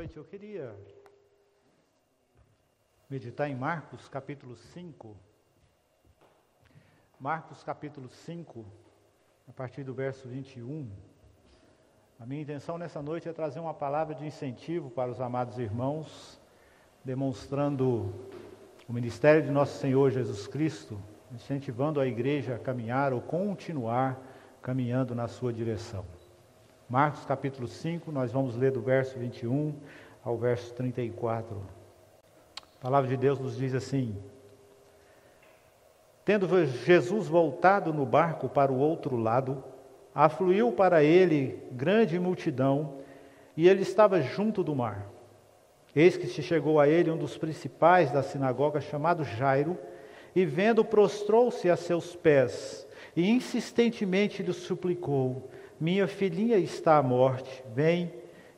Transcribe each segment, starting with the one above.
noite eu queria meditar em Marcos capítulo 5. Marcos capítulo 5, a partir do verso 21. A minha intenção nessa noite é trazer uma palavra de incentivo para os amados irmãos, demonstrando o ministério de nosso Senhor Jesus Cristo, incentivando a igreja a caminhar ou continuar caminhando na sua direção. Marcos capítulo 5, nós vamos ler do verso 21 ao verso 34. A palavra de Deus nos diz assim: Tendo Jesus voltado no barco para o outro lado, afluiu para ele grande multidão, e ele estava junto do mar. Eis que se chegou a ele um dos principais da sinagoga, chamado Jairo, e vendo, prostrou-se a seus pés, e insistentemente lhe suplicou: minha filhinha está à morte, vem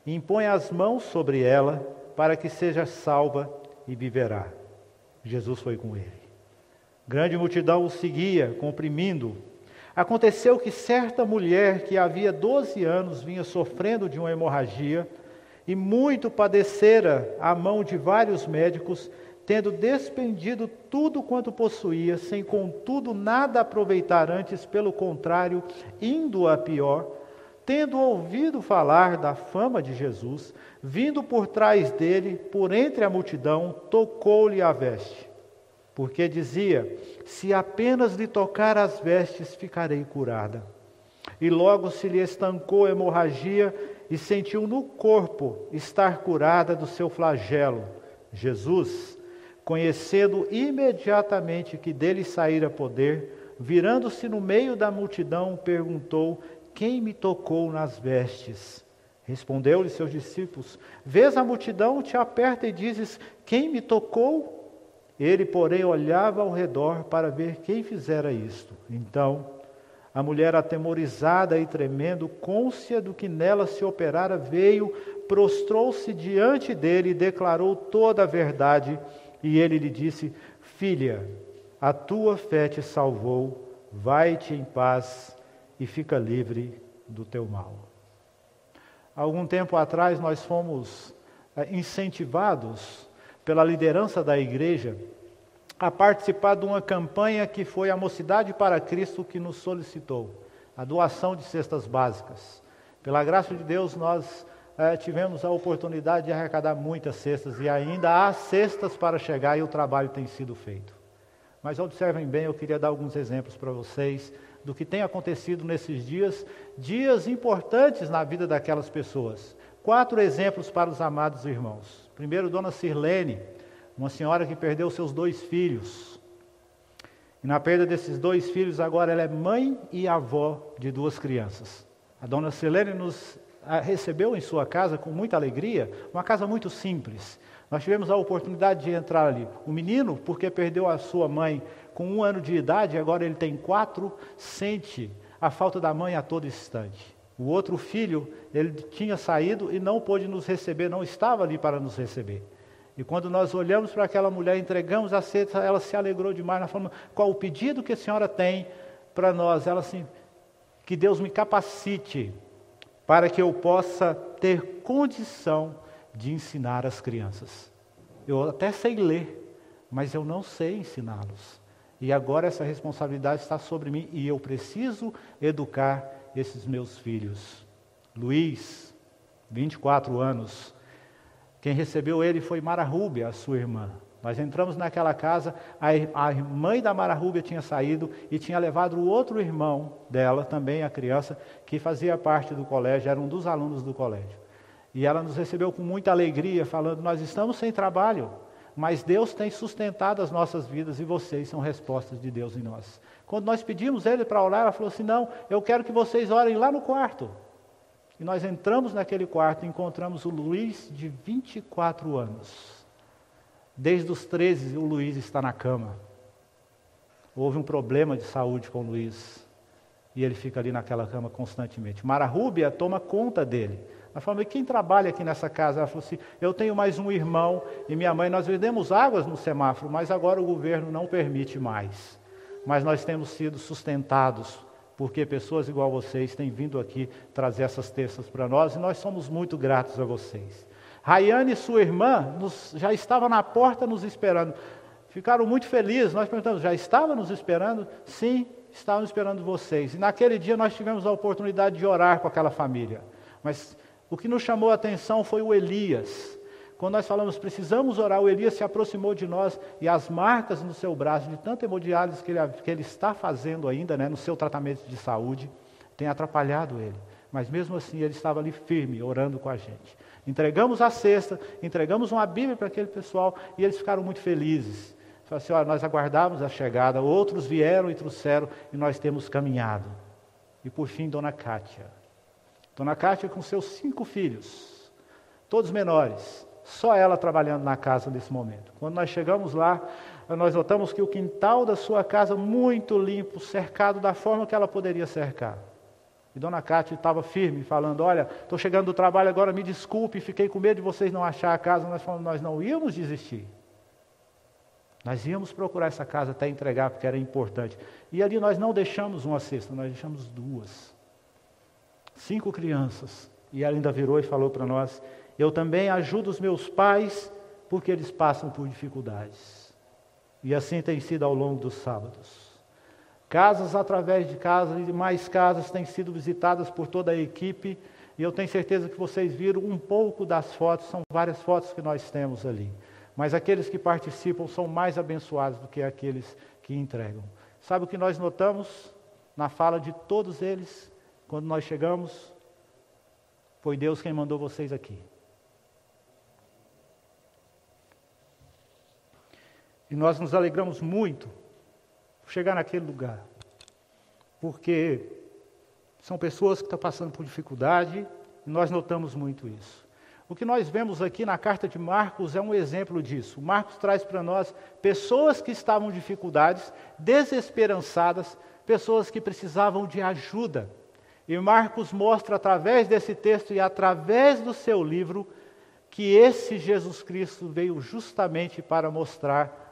impõe as mãos sobre ela para que seja salva e viverá. Jesus foi com ele. Grande multidão o seguia, comprimindo. Aconteceu que certa mulher que havia 12 anos vinha sofrendo de uma hemorragia e muito padecera à mão de vários médicos, tendo despendido tudo quanto possuía, sem contudo nada aproveitar antes, pelo contrário, indo a pior, tendo ouvido falar da fama de Jesus, vindo por trás dele, por entre a multidão, tocou-lhe a veste. Porque dizia: Se apenas lhe tocar as vestes, ficarei curada. E logo se lhe estancou a hemorragia e sentiu no corpo estar curada do seu flagelo. Jesus, conhecendo imediatamente que dele saíra poder, virando-se no meio da multidão, perguntou: quem me tocou nas vestes? Respondeu-lhe seus discípulos: Vês a multidão, te aperta e dizes: Quem me tocou? Ele, porém, olhava ao redor para ver quem fizera isto. Então, a mulher, atemorizada e tremendo, côncia do que nela se operara, veio, prostrou-se diante dele e declarou toda a verdade. E ele lhe disse: Filha, a tua fé te salvou, vai-te em paz e fica livre do teu mal. Algum tempo atrás nós fomos é, incentivados pela liderança da igreja a participar de uma campanha que foi a Mocidade para Cristo que nos solicitou, a doação de cestas básicas. Pela graça de Deus, nós é, tivemos a oportunidade de arrecadar muitas cestas e ainda há cestas para chegar e o trabalho tem sido feito. Mas observem bem, eu queria dar alguns exemplos para vocês do que tem acontecido nesses dias, dias importantes na vida daquelas pessoas. Quatro exemplos para os amados irmãos. Primeiro, Dona Sirlene, uma senhora que perdeu seus dois filhos. E na perda desses dois filhos, agora ela é mãe e avó de duas crianças. A Dona Sirlene nos recebeu em sua casa com muita alegria, uma casa muito simples. Nós tivemos a oportunidade de entrar ali. O menino, porque perdeu a sua mãe com um ano de idade, agora ele tem quatro, sente a falta da mãe a todo instante. O outro filho, ele tinha saído e não pôde nos receber, não estava ali para nos receber. E quando nós olhamos para aquela mulher, entregamos a cesta, ela se alegrou demais. Nós falamos, qual o pedido que a senhora tem para nós? Ela assim, que Deus me capacite para que eu possa ter condição de ensinar as crianças. Eu até sei ler, mas eu não sei ensiná-los. E agora essa responsabilidade está sobre mim e eu preciso educar esses meus filhos. Luiz, 24 anos. Quem recebeu ele foi Mara Rúbia, a sua irmã. Nós entramos naquela casa, a, a mãe da Mara Rúbia tinha saído e tinha levado o outro irmão dela, também a criança, que fazia parte do colégio, era um dos alunos do colégio. E ela nos recebeu com muita alegria, falando: Nós estamos sem trabalho, mas Deus tem sustentado as nossas vidas e vocês são respostas de Deus em nós. Quando nós pedimos ele para orar, ela falou assim: Não, eu quero que vocês orem lá no quarto. E nós entramos naquele quarto e encontramos o Luiz de 24 anos. Desde os 13, o Luiz está na cama. Houve um problema de saúde com o Luiz. E ele fica ali naquela cama constantemente. Mara Rúbia toma conta dele. Nós falamos, quem trabalha aqui nessa casa? Ela falou assim, eu tenho mais um irmão e minha mãe, nós vendemos águas no semáforo, mas agora o governo não permite mais. Mas nós temos sido sustentados, porque pessoas igual vocês têm vindo aqui trazer essas terças para nós e nós somos muito gratos a vocês. Rayane e sua irmã nos, já estavam na porta nos esperando. Ficaram muito felizes. Nós perguntamos: já estava nos esperando? Sim, estavam esperando vocês. E naquele dia nós tivemos a oportunidade de orar com aquela família. Mas o que nos chamou a atenção foi o Elias. Quando nós falamos precisamos orar, o Elias se aproximou de nós e as marcas no seu braço, de tanta hemodiálise que ele, que ele está fazendo ainda, né, no seu tratamento de saúde, tem atrapalhado ele. Mas mesmo assim ele estava ali firme, orando com a gente. Entregamos a cesta, entregamos uma Bíblia para aquele pessoal e eles ficaram muito felizes. Falaram assim: olha, nós aguardávamos a chegada, outros vieram e trouxeram e nós temos caminhado. E por fim, Dona Cátia. Dona Cátia com seus cinco filhos, todos menores, só ela trabalhando na casa nesse momento. Quando nós chegamos lá, nós notamos que o quintal da sua casa muito limpo, cercado da forma que ela poderia cercar. E Dona Cátia estava firme, falando: Olha, estou chegando do trabalho agora, me desculpe, fiquei com medo de vocês não achar a casa. Nós falamos: Nós não íamos desistir. Nós íamos procurar essa casa até entregar, porque era importante. E ali nós não deixamos uma cesta, nós deixamos duas. Cinco crianças. E ela ainda virou e falou para nós: Eu também ajudo os meus pais, porque eles passam por dificuldades. E assim tem sido ao longo dos sábados. Casas através de casas e mais casas têm sido visitadas por toda a equipe. E eu tenho certeza que vocês viram um pouco das fotos, são várias fotos que nós temos ali. Mas aqueles que participam são mais abençoados do que aqueles que entregam. Sabe o que nós notamos na fala de todos eles quando nós chegamos? Foi Deus quem mandou vocês aqui. E nós nos alegramos muito chegar naquele lugar. Porque são pessoas que estão passando por dificuldade e nós notamos muito isso. O que nós vemos aqui na carta de Marcos é um exemplo disso. Marcos traz para nós pessoas que estavam em dificuldades, desesperançadas, pessoas que precisavam de ajuda. E Marcos mostra através desse texto e através do seu livro que esse Jesus Cristo veio justamente para mostrar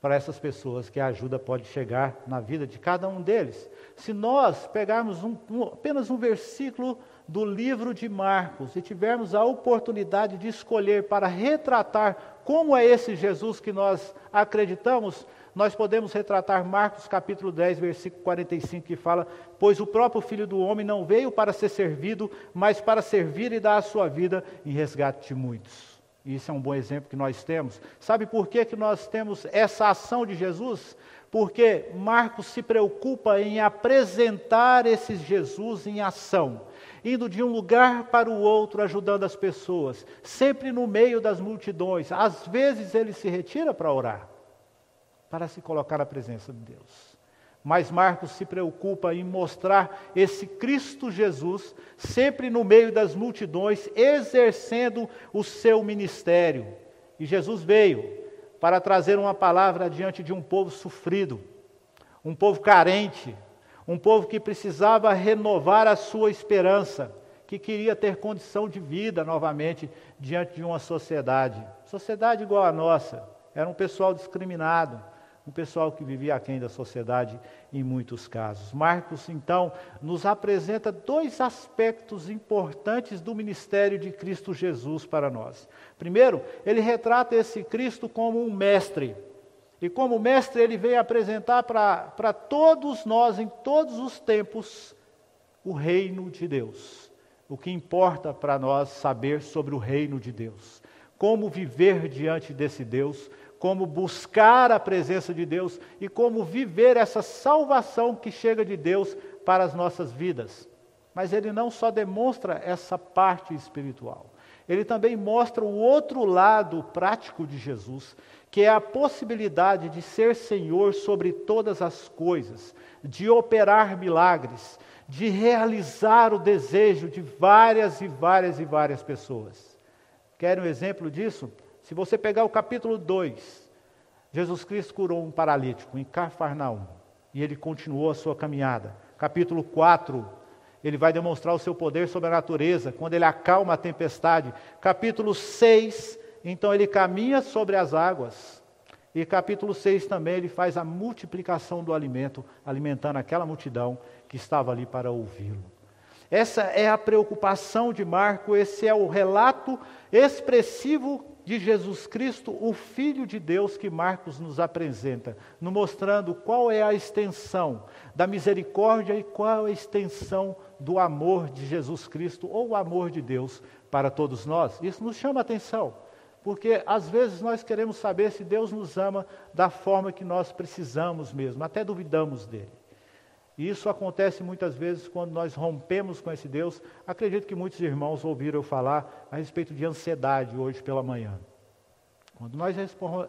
para essas pessoas que a ajuda pode chegar na vida de cada um deles. Se nós pegarmos um, um, apenas um versículo do livro de Marcos e tivermos a oportunidade de escolher para retratar como é esse Jesus que nós acreditamos, nós podemos retratar Marcos capítulo 10, versículo 45, que fala: Pois o próprio Filho do Homem não veio para ser servido, mas para servir e dar a sua vida em resgate de muitos. Isso é um bom exemplo que nós temos. Sabe por que, que nós temos essa ação de Jesus? Porque Marcos se preocupa em apresentar esse Jesus em ação, indo de um lugar para o outro, ajudando as pessoas, sempre no meio das multidões. Às vezes ele se retira para orar, para se colocar na presença de Deus. Mas Marcos se preocupa em mostrar esse Cristo Jesus sempre no meio das multidões, exercendo o seu ministério. E Jesus veio para trazer uma palavra diante de um povo sofrido, um povo carente, um povo que precisava renovar a sua esperança, que queria ter condição de vida novamente diante de uma sociedade. Sociedade igual a nossa, era um pessoal discriminado, um pessoal que vivia aquém da sociedade em muitos casos. Marcos, então, nos apresenta dois aspectos importantes do ministério de Cristo Jesus para nós. Primeiro, ele retrata esse Cristo como um mestre. E como mestre, ele vem apresentar para todos nós, em todos os tempos, o reino de Deus. O que importa para nós saber sobre o reino de Deus. Como viver diante desse Deus, como buscar a presença de Deus e como viver essa salvação que chega de Deus para as nossas vidas. Mas ele não só demonstra essa parte espiritual, ele também mostra o outro lado prático de Jesus, que é a possibilidade de ser Senhor sobre todas as coisas, de operar milagres, de realizar o desejo de várias e várias e várias pessoas. Querem um exemplo disso? Se você pegar o capítulo 2, Jesus Cristo curou um paralítico em Cafarnaum e ele continuou a sua caminhada. Capítulo 4, ele vai demonstrar o seu poder sobre a natureza, quando ele acalma a tempestade. Capítulo 6, então ele caminha sobre as águas. E capítulo 6 também ele faz a multiplicação do alimento, alimentando aquela multidão que estava ali para ouvi-lo. Essa é a preocupação de Marco, esse é o relato expressivo de Jesus Cristo, o Filho de Deus, que Marcos nos apresenta, nos mostrando qual é a extensão da misericórdia e qual é a extensão do amor de Jesus Cristo, ou o amor de Deus para todos nós. Isso nos chama atenção, porque às vezes nós queremos saber se Deus nos ama da forma que nós precisamos mesmo, até duvidamos dele. E isso acontece muitas vezes quando nós rompemos com esse Deus. Acredito que muitos irmãos ouviram eu falar a respeito de ansiedade hoje pela manhã. Quando nós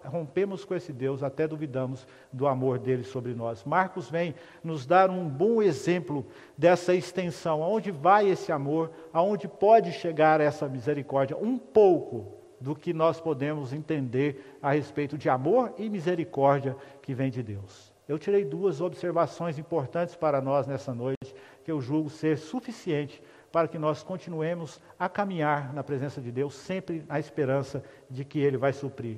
rompemos com esse Deus, até duvidamos do amor dele sobre nós. Marcos vem nos dar um bom exemplo dessa extensão, aonde vai esse amor, aonde pode chegar essa misericórdia, um pouco do que nós podemos entender a respeito de amor e misericórdia que vem de Deus. Eu tirei duas observações importantes para nós nessa noite, que eu julgo ser suficiente para que nós continuemos a caminhar na presença de Deus, sempre na esperança de que Ele vai suprir.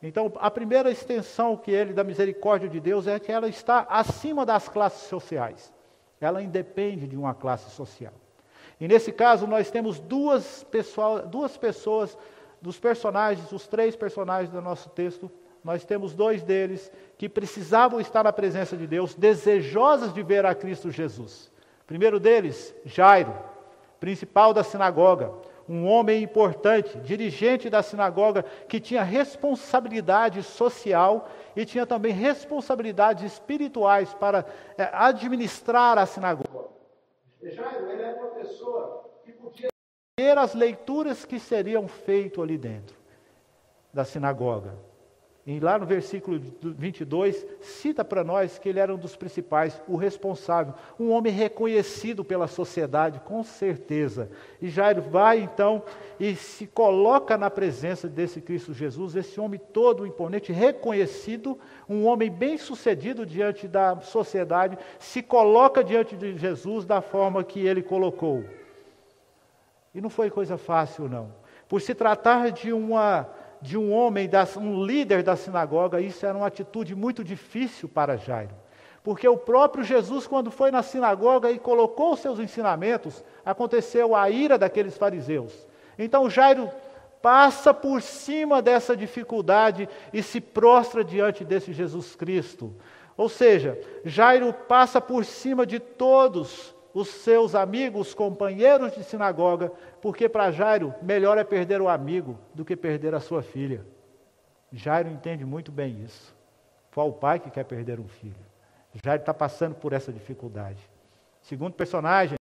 Então, a primeira extensão que ele, da misericórdia de Deus, é que ela está acima das classes sociais. Ela independe de uma classe social. E nesse caso, nós temos duas, duas pessoas, dos personagens, os três personagens do nosso texto, nós temos dois deles que precisavam estar na presença de Deus, desejosas de ver a Cristo Jesus. Primeiro deles, Jairo, principal da sinagoga, um homem importante, dirigente da sinagoga, que tinha responsabilidade social e tinha também responsabilidades espirituais para é, administrar a sinagoga. Jairo, ele uma pessoa que podia ver as leituras que seriam feitas ali dentro da sinagoga. E lá no versículo 22, cita para nós que ele era um dos principais, o responsável, um homem reconhecido pela sociedade, com certeza. E Jairo vai então e se coloca na presença desse Cristo Jesus, esse homem todo imponente, reconhecido, um homem bem sucedido diante da sociedade, se coloca diante de Jesus da forma que ele colocou. E não foi coisa fácil, não. Por se tratar de uma de um homem, um líder da sinagoga, isso era uma atitude muito difícil para Jairo. Porque o próprio Jesus, quando foi na sinagoga e colocou os seus ensinamentos, aconteceu a ira daqueles fariseus. Então Jairo passa por cima dessa dificuldade e se prostra diante desse Jesus Cristo. Ou seja, Jairo passa por cima de todos os seus amigos, companheiros de sinagoga, porque para Jairo, melhor é perder o amigo do que perder a sua filha. Jairo entende muito bem isso. Qual o pai que quer perder um filho? Jairo está passando por essa dificuldade. Segundo personagem,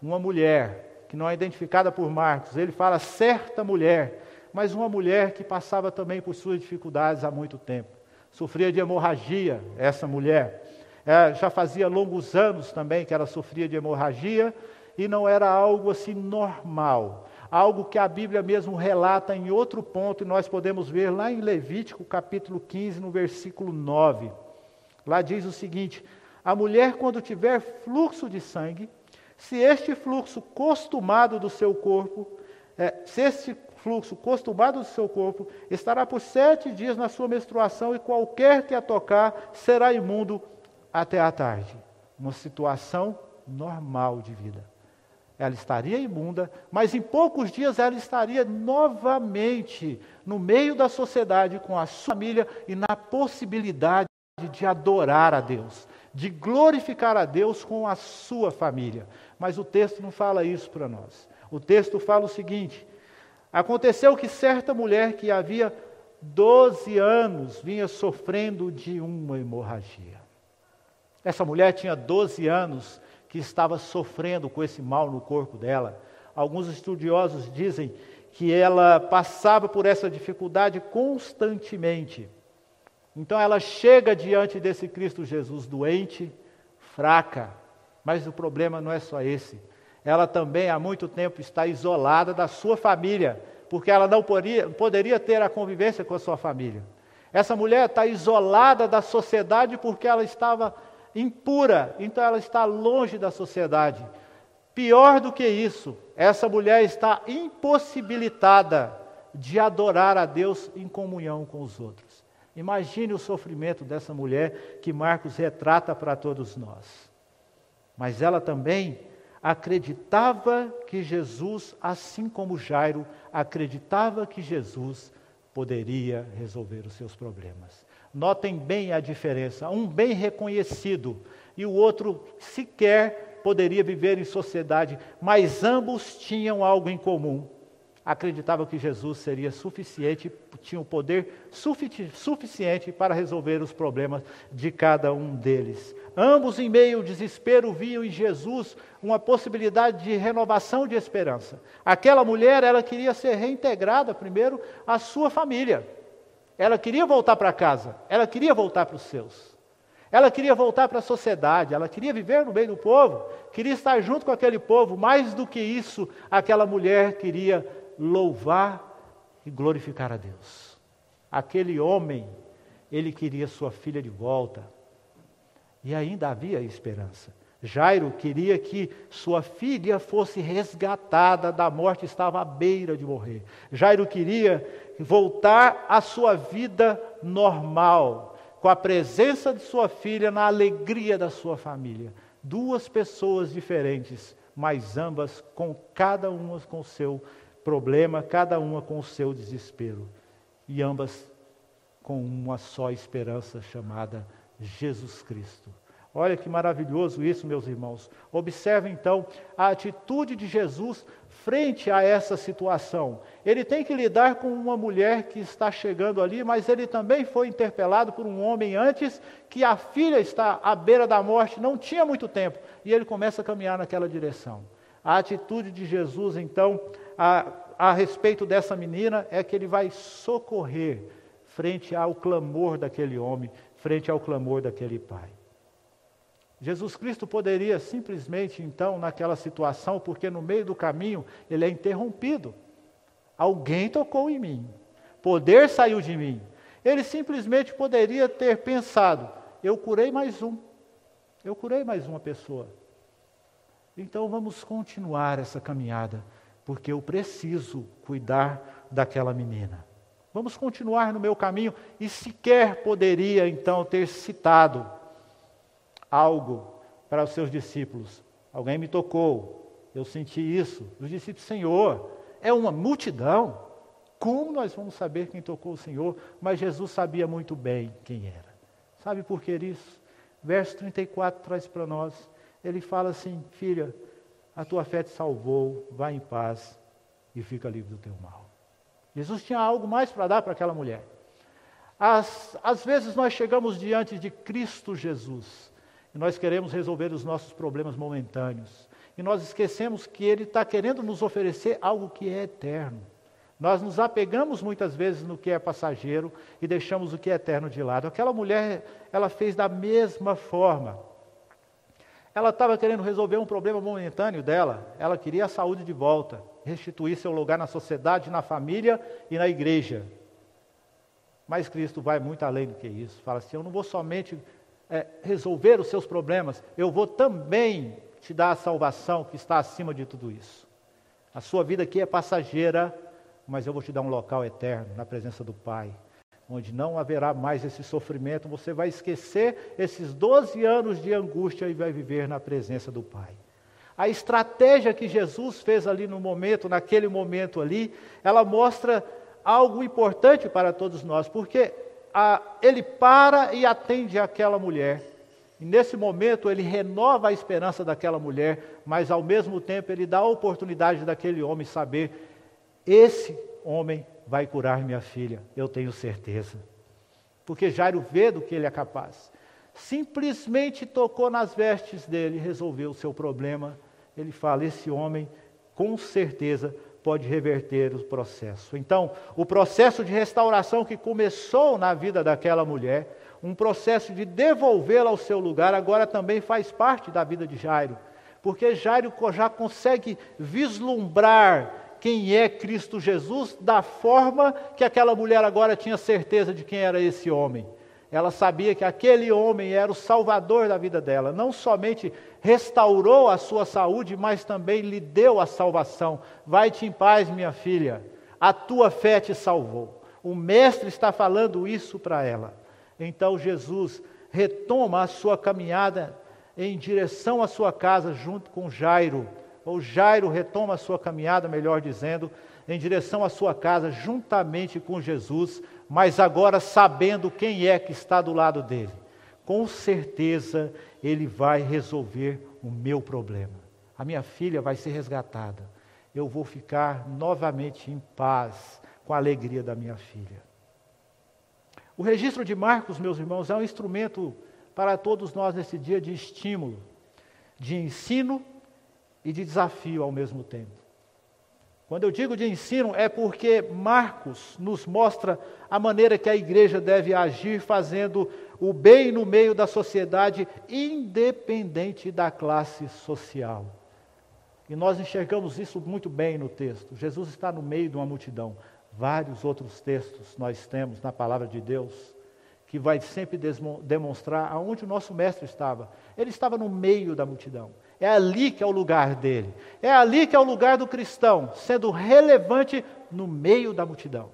uma mulher, que não é identificada por Marcos, ele fala certa mulher, mas uma mulher que passava também por suas dificuldades há muito tempo. Sofria de hemorragia, essa mulher. É, já fazia longos anos também que ela sofria de hemorragia e não era algo assim normal. Algo que a Bíblia mesmo relata em outro ponto, e nós podemos ver lá em Levítico, capítulo 15, no versículo 9. Lá diz o seguinte: A mulher, quando tiver fluxo de sangue, se este fluxo costumado do seu corpo, é, se este fluxo costumado do seu corpo, estará por sete dias na sua menstruação, e qualquer que a tocar será imundo até a tarde. Uma situação normal de vida. Ela estaria imunda, mas em poucos dias ela estaria novamente no meio da sociedade com a sua família e na possibilidade de adorar a Deus, de glorificar a Deus com a sua família. Mas o texto não fala isso para nós. O texto fala o seguinte: aconteceu que certa mulher que havia 12 anos vinha sofrendo de uma hemorragia. Essa mulher tinha 12 anos que estava sofrendo com esse mal no corpo dela. Alguns estudiosos dizem que ela passava por essa dificuldade constantemente. Então ela chega diante desse Cristo Jesus doente, fraca, mas o problema não é só esse. Ela também há muito tempo está isolada da sua família, porque ela não poderia, poderia ter a convivência com a sua família. Essa mulher está isolada da sociedade porque ela estava impura, então ela está longe da sociedade. Pior do que isso, essa mulher está impossibilitada de adorar a Deus em comunhão com os outros. Imagine o sofrimento dessa mulher que Marcos retrata para todos nós. Mas ela também, acreditava que Jesus, assim como Jairo, acreditava que Jesus poderia resolver os seus problemas. Notem bem a diferença: um bem reconhecido e o outro sequer poderia viver em sociedade, mas ambos tinham algo em comum acreditavam que Jesus seria suficiente, tinha o poder sufici suficiente para resolver os problemas de cada um deles. Ambos, em meio ao desespero, viam em Jesus uma possibilidade de renovação de esperança. Aquela mulher, ela queria ser reintegrada primeiro à sua família. Ela queria voltar para casa, ela queria voltar para os seus. Ela queria voltar para a sociedade, ela queria viver no meio do povo, queria estar junto com aquele povo. Mais do que isso, aquela mulher queria louvar e glorificar a Deus. Aquele homem, ele queria sua filha de volta. E ainda havia esperança. Jairo queria que sua filha fosse resgatada da morte, estava à beira de morrer. Jairo queria voltar à sua vida normal, com a presença de sua filha, na alegria da sua família. Duas pessoas diferentes, mas ambas com cada uma com seu problema, cada uma com o seu desespero, e ambas com uma só esperança chamada Jesus Cristo. Olha que maravilhoso isso, meus irmãos. Observe então a atitude de Jesus frente a essa situação. Ele tem que lidar com uma mulher que está chegando ali, mas ele também foi interpelado por um homem antes que a filha está à beira da morte, não tinha muito tempo, e ele começa a caminhar naquela direção. A atitude de Jesus, então, a, a respeito dessa menina é que ele vai socorrer frente ao clamor daquele homem, frente ao clamor daquele pai. Jesus Cristo poderia simplesmente, então, naquela situação, porque no meio do caminho ele é interrompido. Alguém tocou em mim, poder saiu de mim. Ele simplesmente poderia ter pensado: eu curei mais um, eu curei mais uma pessoa. Então vamos continuar essa caminhada porque eu preciso cuidar daquela menina. Vamos continuar no meu caminho e sequer poderia então ter citado algo para os seus discípulos. Alguém me tocou, eu senti isso. Os discípulos, Senhor, é uma multidão. Como nós vamos saber quem tocou o Senhor? Mas Jesus sabia muito bem quem era. Sabe por que isso? Verso 34 traz para nós. Ele fala assim: Filha, a tua fé te salvou, vai em paz e fica livre do teu mal. Jesus tinha algo mais para dar para aquela mulher. Às, às vezes nós chegamos diante de Cristo Jesus e nós queremos resolver os nossos problemas momentâneos. E nós esquecemos que Ele está querendo nos oferecer algo que é eterno. Nós nos apegamos muitas vezes no que é passageiro e deixamos o que é eterno de lado. Aquela mulher, ela fez da mesma forma. Ela estava querendo resolver um problema momentâneo dela, ela queria a saúde de volta, restituir seu lugar na sociedade, na família e na igreja. Mas Cristo vai muito além do que isso. Fala assim: eu não vou somente é, resolver os seus problemas, eu vou também te dar a salvação que está acima de tudo isso. A sua vida aqui é passageira, mas eu vou te dar um local eterno na presença do Pai onde não haverá mais esse sofrimento, você vai esquecer esses 12 anos de angústia e vai viver na presença do Pai. A estratégia que Jesus fez ali no momento, naquele momento ali, ela mostra algo importante para todos nós, porque a, ele para e atende aquela mulher. E nesse momento ele renova a esperança daquela mulher, mas ao mesmo tempo ele dá a oportunidade daquele homem saber: esse homem vai curar minha filha, eu tenho certeza. Porque Jairo vê do que ele é capaz. Simplesmente tocou nas vestes dele resolveu o seu problema. Ele fala: esse homem, com certeza, pode reverter o processo. Então, o processo de restauração que começou na vida daquela mulher, um processo de devolvê-la ao seu lugar, agora também faz parte da vida de Jairo. Porque Jairo já consegue vislumbrar quem é Cristo Jesus da forma que aquela mulher agora tinha certeza de quem era esse homem. Ela sabia que aquele homem era o salvador da vida dela. Não somente restaurou a sua saúde, mas também lhe deu a salvação. Vai-te em paz, minha filha. A tua fé te salvou. O mestre está falando isso para ela. Então Jesus retoma a sua caminhada em direção à sua casa junto com Jairo. Ou Jairo retoma a sua caminhada, melhor dizendo, em direção à sua casa juntamente com Jesus, mas agora sabendo quem é que está do lado dele. Com certeza ele vai resolver o meu problema. A minha filha vai ser resgatada. Eu vou ficar novamente em paz com a alegria da minha filha. O registro de Marcos, meus irmãos, é um instrumento para todos nós nesse dia de estímulo, de ensino e de desafio ao mesmo tempo. Quando eu digo de ensino, é porque Marcos nos mostra a maneira que a igreja deve agir, fazendo o bem no meio da sociedade, independente da classe social. E nós enxergamos isso muito bem no texto. Jesus está no meio de uma multidão. Vários outros textos nós temos na palavra de Deus que vai sempre demonstrar aonde o nosso mestre estava. Ele estava no meio da multidão. É ali que é o lugar dele. É ali que é o lugar do cristão, sendo relevante no meio da multidão.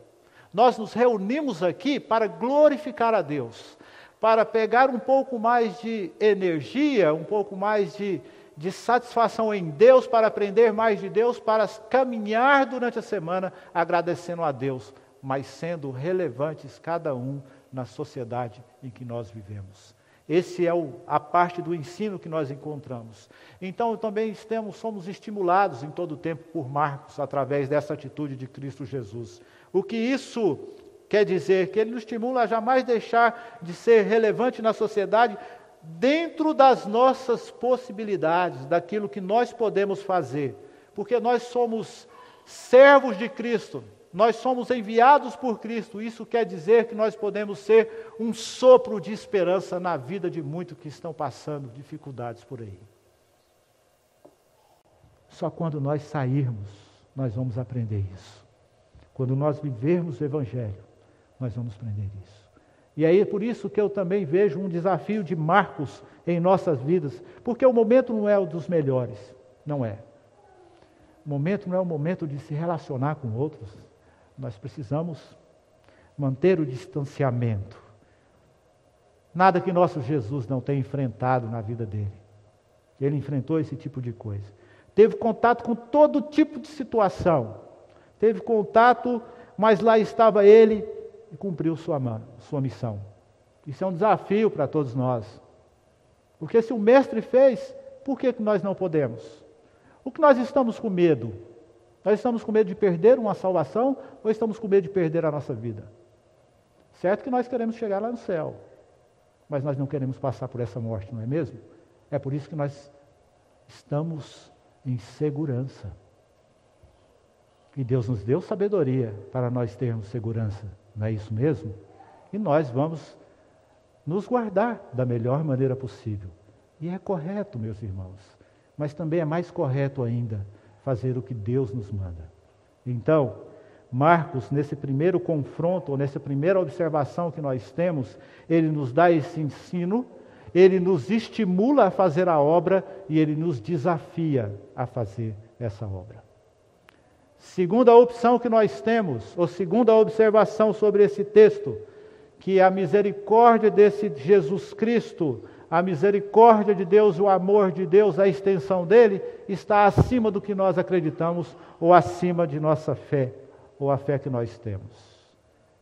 Nós nos reunimos aqui para glorificar a Deus, para pegar um pouco mais de energia, um pouco mais de, de satisfação em Deus, para aprender mais de Deus, para caminhar durante a semana agradecendo a Deus, mas sendo relevantes cada um na sociedade em que nós vivemos. Esse é o, a parte do ensino que nós encontramos. Então, também estamos, somos estimulados em todo o tempo por Marcos, através dessa atitude de Cristo Jesus. O que isso quer dizer? Que ele nos estimula a jamais deixar de ser relevante na sociedade dentro das nossas possibilidades, daquilo que nós podemos fazer. Porque nós somos servos de Cristo, nós somos enviados por Cristo. Isso quer dizer que nós podemos ser um sopro de esperança na vida de muitos que estão passando dificuldades por aí. Só quando nós sairmos, nós vamos aprender isso. Quando nós vivermos o Evangelho, nós vamos aprender isso. E aí é por isso que eu também vejo um desafio de Marcos em nossas vidas, porque o momento não é o dos melhores, não é. O momento não é o momento de se relacionar com outros, nós precisamos manter o distanciamento. Nada que nosso Jesus não tenha enfrentado na vida dele. Ele enfrentou esse tipo de coisa. Teve contato com todo tipo de situação. Teve contato, mas lá estava ele e cumpriu sua, sua missão. Isso é um desafio para todos nós. Porque se o mestre fez, por que nós não podemos? O que nós estamos com medo? Nós estamos com medo de perder uma salvação ou estamos com medo de perder a nossa vida? Certo que nós queremos chegar lá no céu, mas nós não queremos passar por essa morte, não é mesmo? É por isso que nós estamos em segurança. E Deus nos deu sabedoria para nós termos segurança, não é isso mesmo? E nós vamos nos guardar da melhor maneira possível. E é correto, meus irmãos, mas também é mais correto ainda fazer o que Deus nos manda. Então, Marcos, nesse primeiro confronto, ou nessa primeira observação que nós temos, ele nos dá esse ensino, ele nos estimula a fazer a obra e ele nos desafia a fazer essa obra. Segunda opção que nós temos, ou segunda observação sobre esse texto, que a misericórdia desse Jesus Cristo a misericórdia de Deus, o amor de Deus, a extensão dele, está acima do que nós acreditamos ou acima de nossa fé, ou a fé que nós temos.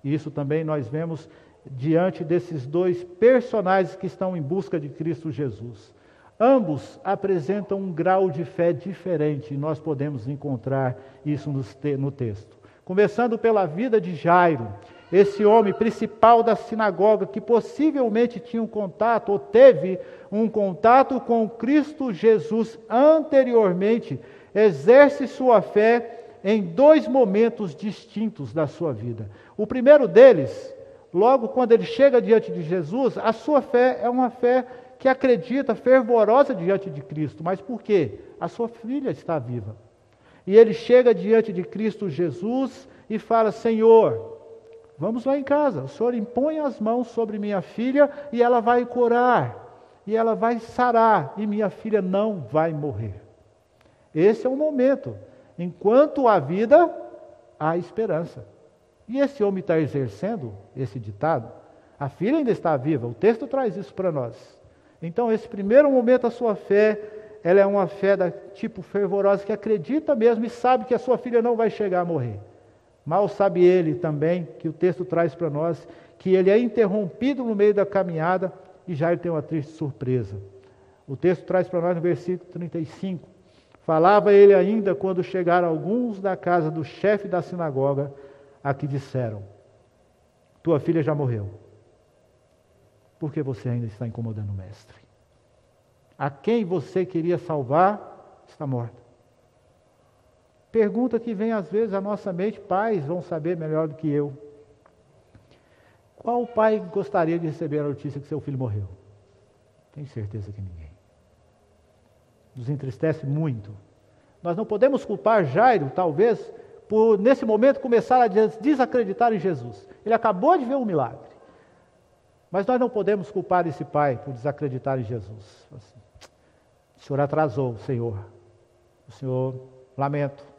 E isso também nós vemos diante desses dois personagens que estão em busca de Cristo Jesus. Ambos apresentam um grau de fé diferente, e nós podemos encontrar isso no texto. Começando pela vida de Jairo, esse homem principal da sinagoga, que possivelmente tinha um contato, ou teve um contato com Cristo Jesus anteriormente, exerce sua fé em dois momentos distintos da sua vida. O primeiro deles, logo quando ele chega diante de Jesus, a sua fé é uma fé que acredita fervorosa diante de Cristo. Mas por quê? A sua filha está viva. E ele chega diante de Cristo Jesus e fala: Senhor, Vamos lá em casa. O Senhor impõe as mãos sobre minha filha e ela vai curar, e ela vai sarar, e minha filha não vai morrer. Esse é o momento. Enquanto há vida, há esperança. E esse homem está exercendo esse ditado. A filha ainda está viva, o texto traz isso para nós. Então, esse primeiro momento, a sua fé, ela é uma fé da tipo fervorosa, que acredita mesmo e sabe que a sua filha não vai chegar a morrer. Mal sabe ele também, que o texto traz para nós, que ele é interrompido no meio da caminhada e já ele tem uma triste surpresa. O texto traz para nós no versículo 35. Falava ele ainda quando chegaram alguns da casa do chefe da sinagoga, a que disseram: Tua filha já morreu. Por que você ainda está incomodando o mestre? A quem você queria salvar está morta. Pergunta que vem às vezes à nossa mente, pais vão saber melhor do que eu. Qual pai gostaria de receber a notícia que seu filho morreu? Tenho certeza que ninguém. Nos entristece muito. Nós não podemos culpar Jairo, talvez, por nesse momento começar a desacreditar em Jesus. Ele acabou de ver um milagre. Mas nós não podemos culpar esse pai por desacreditar em Jesus. Assim, o senhor atrasou, Senhor. O senhor, lamento.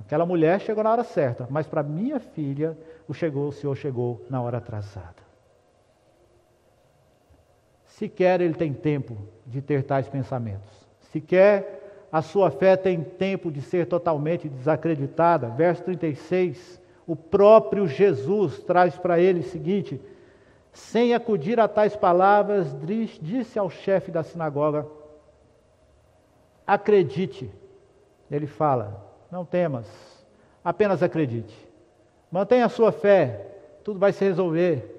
Aquela mulher chegou na hora certa, mas para minha filha, o, chegou, o Senhor chegou na hora atrasada. Sequer ele tem tempo de ter tais pensamentos. Sequer a sua fé tem tempo de ser totalmente desacreditada. Verso 36, o próprio Jesus traz para ele o seguinte: sem acudir a tais palavras, disse ao chefe da sinagoga: Acredite. Ele fala: não temas, apenas acredite. Mantenha a sua fé, tudo vai se resolver.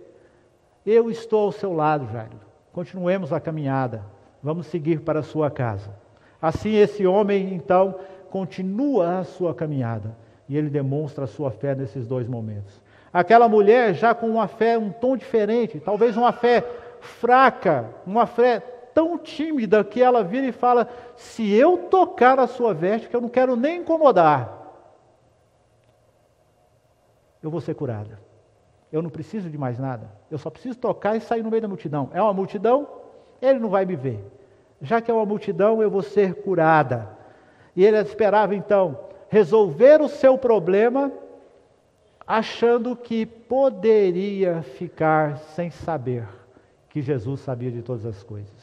Eu estou ao seu lado, Jairo. Continuemos a caminhada. Vamos seguir para a sua casa. Assim, esse homem, então, continua a sua caminhada. E ele demonstra a sua fé nesses dois momentos. Aquela mulher, já com uma fé um tom diferente, talvez uma fé fraca, uma fé tão tímida que ela vira e fala: Se eu tocar a sua veste, que eu não quero nem incomodar, eu vou ser curada. Eu não preciso de mais nada. Eu só preciso tocar e sair no meio da multidão. É uma multidão, ele não vai me ver. Já que é uma multidão, eu vou ser curada. E ele esperava então resolver o seu problema, achando que poderia ficar sem saber que Jesus sabia de todas as coisas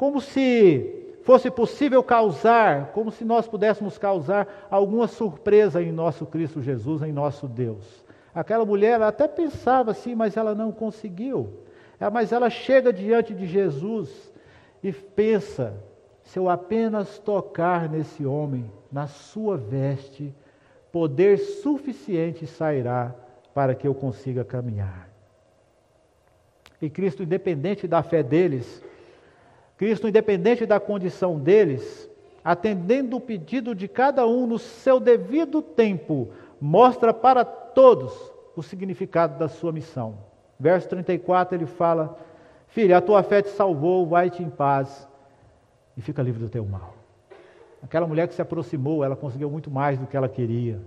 como se fosse possível causar, como se nós pudéssemos causar alguma surpresa em nosso Cristo Jesus, em nosso Deus. Aquela mulher até pensava assim, mas ela não conseguiu. É, mas ela chega diante de Jesus e pensa: se eu apenas tocar nesse homem, na sua veste, poder suficiente sairá para que eu consiga caminhar. E Cristo, independente da fé deles, Cristo, independente da condição deles, atendendo o pedido de cada um no seu devido tempo, mostra para todos o significado da sua missão. Verso 34 ele fala: Filha, a tua fé te salvou, vai-te em paz e fica livre do teu mal. Aquela mulher que se aproximou, ela conseguiu muito mais do que ela queria.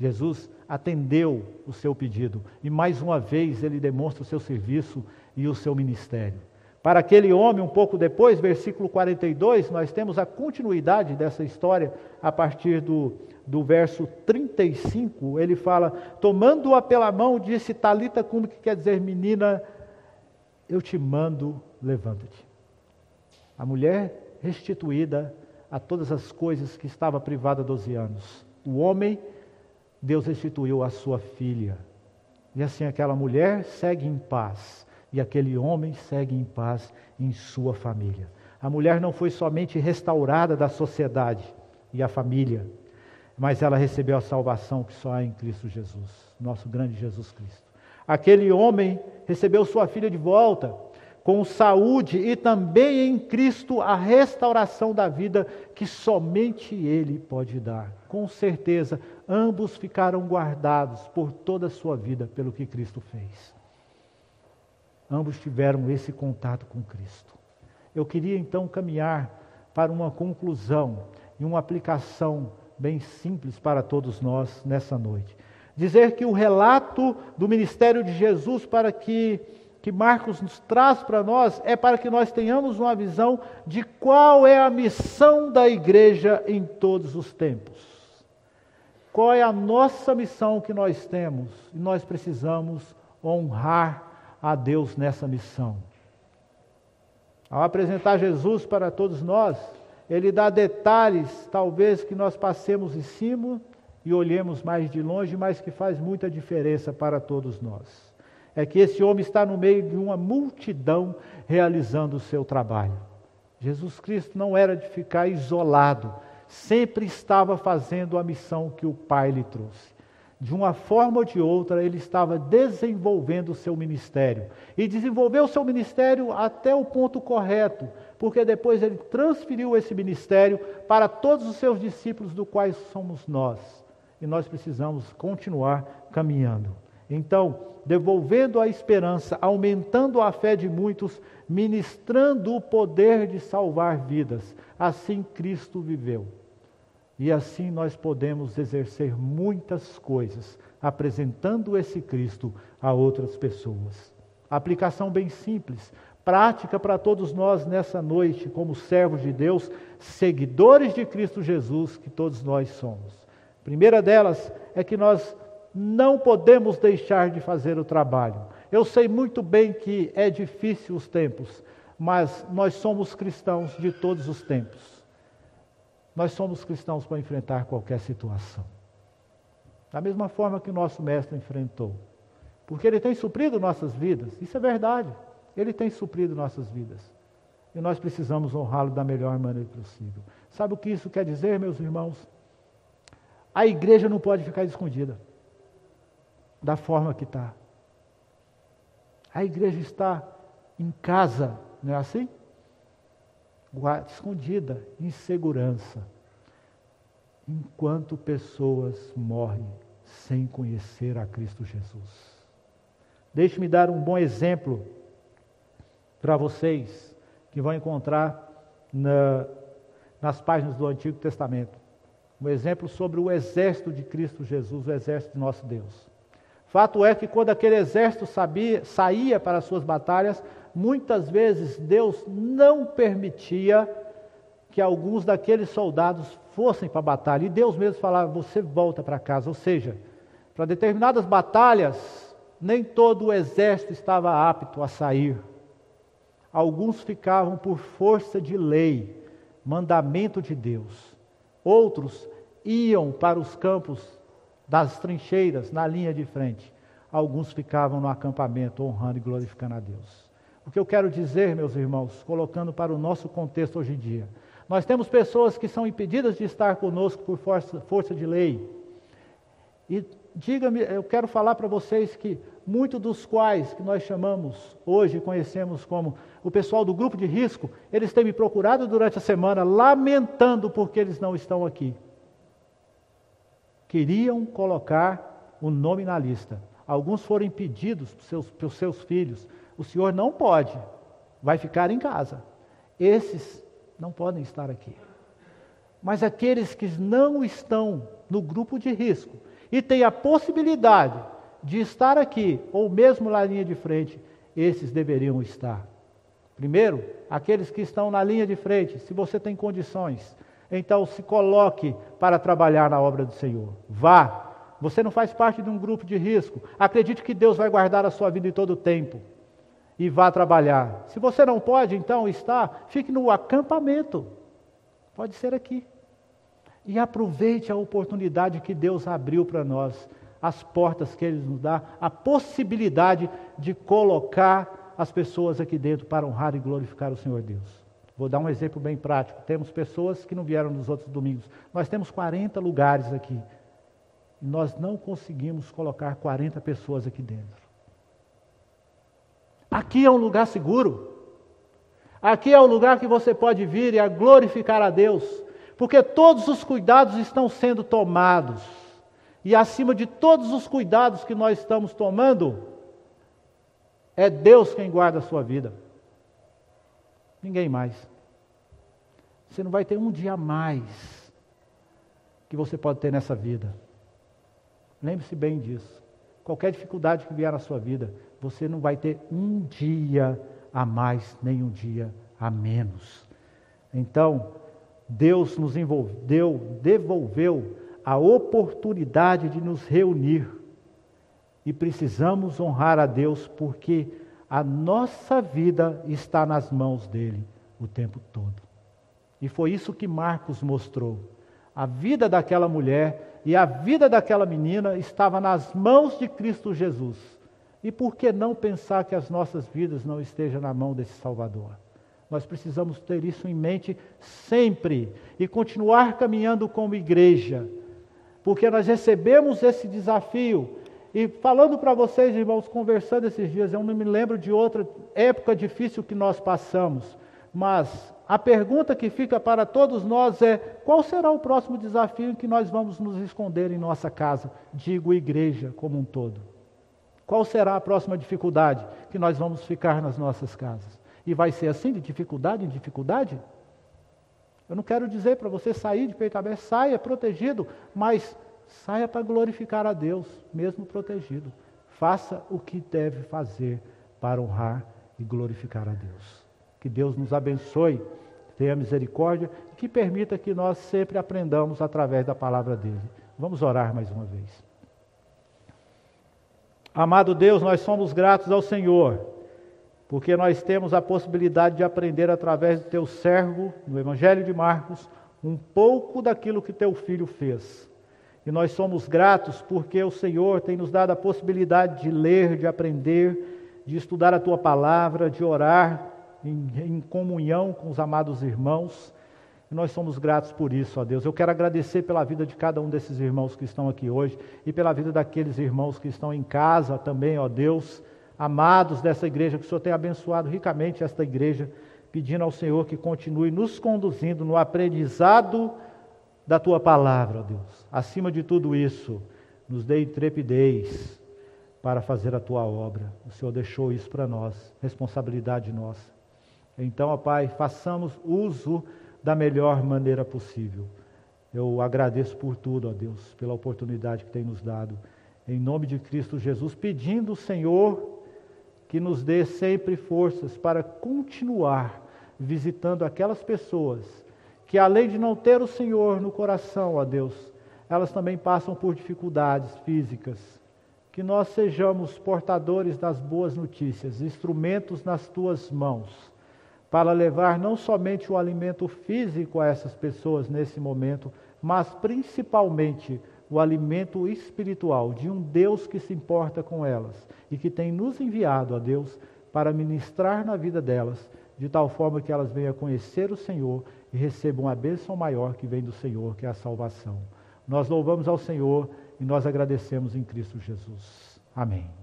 Jesus atendeu o seu pedido e mais uma vez ele demonstra o seu serviço e o seu ministério. Para aquele homem, um pouco depois, versículo 42, nós temos a continuidade dessa história a partir do, do verso 35. Ele fala: Tomando-a pela mão, disse Talita como que quer dizer, menina, eu te mando, levanta-te. A mulher restituída a todas as coisas que estava privada há 12 anos. O homem, Deus restituiu a sua filha. E assim aquela mulher segue em paz e aquele homem segue em paz em sua família. A mulher não foi somente restaurada da sociedade e a família, mas ela recebeu a salvação que só há em Cristo Jesus, nosso grande Jesus Cristo. Aquele homem recebeu sua filha de volta, com saúde e também em Cristo a restauração da vida que somente Ele pode dar. Com certeza, ambos ficaram guardados por toda a sua vida pelo que Cristo fez ambos tiveram esse contato com Cristo. Eu queria então caminhar para uma conclusão e uma aplicação bem simples para todos nós nessa noite. Dizer que o relato do ministério de Jesus para que que Marcos nos traz para nós é para que nós tenhamos uma visão de qual é a missão da igreja em todos os tempos. Qual é a nossa missão que nós temos? E nós precisamos honrar a Deus nessa missão. Ao apresentar Jesus para todos nós, ele dá detalhes, talvez que nós passemos em cima e olhemos mais de longe, mas que faz muita diferença para todos nós. É que esse homem está no meio de uma multidão realizando o seu trabalho. Jesus Cristo não era de ficar isolado, sempre estava fazendo a missão que o Pai lhe trouxe. De uma forma ou de outra, ele estava desenvolvendo o seu ministério. E desenvolveu o seu ministério até o ponto correto, porque depois ele transferiu esse ministério para todos os seus discípulos, do quais somos nós. E nós precisamos continuar caminhando. Então, devolvendo a esperança, aumentando a fé de muitos, ministrando o poder de salvar vidas. Assim Cristo viveu. E assim nós podemos exercer muitas coisas, apresentando esse Cristo a outras pessoas. Aplicação bem simples, prática para todos nós nessa noite, como servos de Deus, seguidores de Cristo Jesus, que todos nós somos. A primeira delas é que nós não podemos deixar de fazer o trabalho. Eu sei muito bem que é difícil os tempos, mas nós somos cristãos de todos os tempos. Nós somos cristãos para enfrentar qualquer situação. Da mesma forma que o nosso mestre enfrentou. Porque ele tem suprido nossas vidas, isso é verdade. Ele tem suprido nossas vidas. E nós precisamos honrá-lo da melhor maneira possível. Sabe o que isso quer dizer, meus irmãos? A igreja não pode ficar escondida da forma que está. A igreja está em casa, não é assim? Escondida, em segurança, enquanto pessoas morrem sem conhecer a Cristo Jesus. Deixe-me dar um bom exemplo para vocês que vão encontrar na, nas páginas do Antigo Testamento. Um exemplo sobre o exército de Cristo Jesus, o exército de nosso Deus. Fato é que quando aquele exército sabia, saía para as suas batalhas, muitas vezes Deus não permitia que alguns daqueles soldados fossem para a batalha. E Deus mesmo falava: você volta para casa. Ou seja, para determinadas batalhas, nem todo o exército estava apto a sair. Alguns ficavam por força de lei, mandamento de Deus. Outros iam para os campos das trincheiras na linha de frente. Alguns ficavam no acampamento honrando e glorificando a Deus. O que eu quero dizer, meus irmãos, colocando para o nosso contexto hoje em dia, nós temos pessoas que são impedidas de estar conosco por força, força de lei. E diga-me, eu quero falar para vocês que muitos dos quais que nós chamamos hoje, conhecemos como o pessoal do grupo de risco, eles têm me procurado durante a semana lamentando porque eles não estão aqui queriam colocar o nome na lista. Alguns foram impedidos para seus, pelos seus filhos. O senhor não pode, vai ficar em casa. Esses não podem estar aqui. Mas aqueles que não estão no grupo de risco e têm a possibilidade de estar aqui, ou mesmo na linha de frente, esses deveriam estar. Primeiro, aqueles que estão na linha de frente, se você tem condições, então se coloque para trabalhar na obra do Senhor. Vá. Você não faz parte de um grupo de risco. Acredite que Deus vai guardar a sua vida em todo o tempo. E vá trabalhar. Se você não pode, então, estar, fique no acampamento. Pode ser aqui. E aproveite a oportunidade que Deus abriu para nós, as portas que Ele nos dá, a possibilidade de colocar as pessoas aqui dentro para honrar e glorificar o Senhor Deus. Vou dar um exemplo bem prático. Temos pessoas que não vieram nos outros domingos. Nós temos 40 lugares aqui. E nós não conseguimos colocar 40 pessoas aqui dentro. Aqui é um lugar seguro. Aqui é o lugar que você pode vir e a glorificar a Deus. Porque todos os cuidados estão sendo tomados. E acima de todos os cuidados que nós estamos tomando, é Deus quem guarda a sua vida. Ninguém mais. Você não vai ter um dia a mais que você pode ter nessa vida. Lembre-se bem disso. Qualquer dificuldade que vier na sua vida, você não vai ter um dia a mais, nem um dia a menos. Então, Deus nos envolveu, devolveu a oportunidade de nos reunir. E precisamos honrar a Deus porque A nossa vida está nas mãos dele o tempo todo. E foi isso que Marcos mostrou. A vida daquela mulher e a vida daquela menina estava nas mãos de Cristo Jesus. E por que não pensar que as nossas vidas não estejam na mão desse Salvador? Nós precisamos ter isso em mente sempre e continuar caminhando como igreja, porque nós recebemos esse desafio. E falando para vocês, irmãos, conversando esses dias, eu não me lembro de outra época difícil que nós passamos, mas a pergunta que fica para todos nós é: qual será o próximo desafio em que nós vamos nos esconder em nossa casa? Digo, igreja como um todo. Qual será a próxima dificuldade que nós vamos ficar nas nossas casas? E vai ser assim, de dificuldade em dificuldade? Eu não quero dizer para você sair de peito aberto, saia protegido, mas saia para glorificar a Deus, mesmo protegido. Faça o que deve fazer para honrar e glorificar a Deus. Que Deus nos abençoe, tenha misericórdia e que permita que nós sempre aprendamos através da palavra dele. Vamos orar mais uma vez. Amado Deus, nós somos gratos ao Senhor porque nós temos a possibilidade de aprender através do teu servo, no Evangelho de Marcos, um pouco daquilo que teu filho fez. E nós somos gratos porque o Senhor tem nos dado a possibilidade de ler, de aprender, de estudar a tua palavra, de orar em, em comunhão com os amados irmãos. E nós somos gratos por isso, ó Deus. Eu quero agradecer pela vida de cada um desses irmãos que estão aqui hoje e pela vida daqueles irmãos que estão em casa também, ó Deus amados dessa igreja, que o Senhor tenha abençoado ricamente esta igreja, pedindo ao Senhor que continue nos conduzindo no aprendizado da tua palavra, ó Deus. Acima de tudo isso, nos dê intrepidez para fazer a tua obra. O Senhor deixou isso para nós, responsabilidade nossa. Então, ó Pai, façamos uso da melhor maneira possível. Eu agradeço por tudo, ó Deus, pela oportunidade que tem nos dado. Em nome de Cristo Jesus, pedindo, Senhor, que nos dê sempre forças para continuar visitando aquelas pessoas que, além de não ter o Senhor no coração, ó Deus, elas também passam por dificuldades físicas. Que nós sejamos portadores das boas notícias, instrumentos nas tuas mãos, para levar não somente o alimento físico a essas pessoas nesse momento, mas principalmente o alimento espiritual de um Deus que se importa com elas e que tem nos enviado a Deus para ministrar na vida delas, de tal forma que elas venham conhecer o Senhor e recebam a bênção maior que vem do Senhor, que é a salvação. Nós louvamos ao Senhor e nós agradecemos em Cristo Jesus. Amém.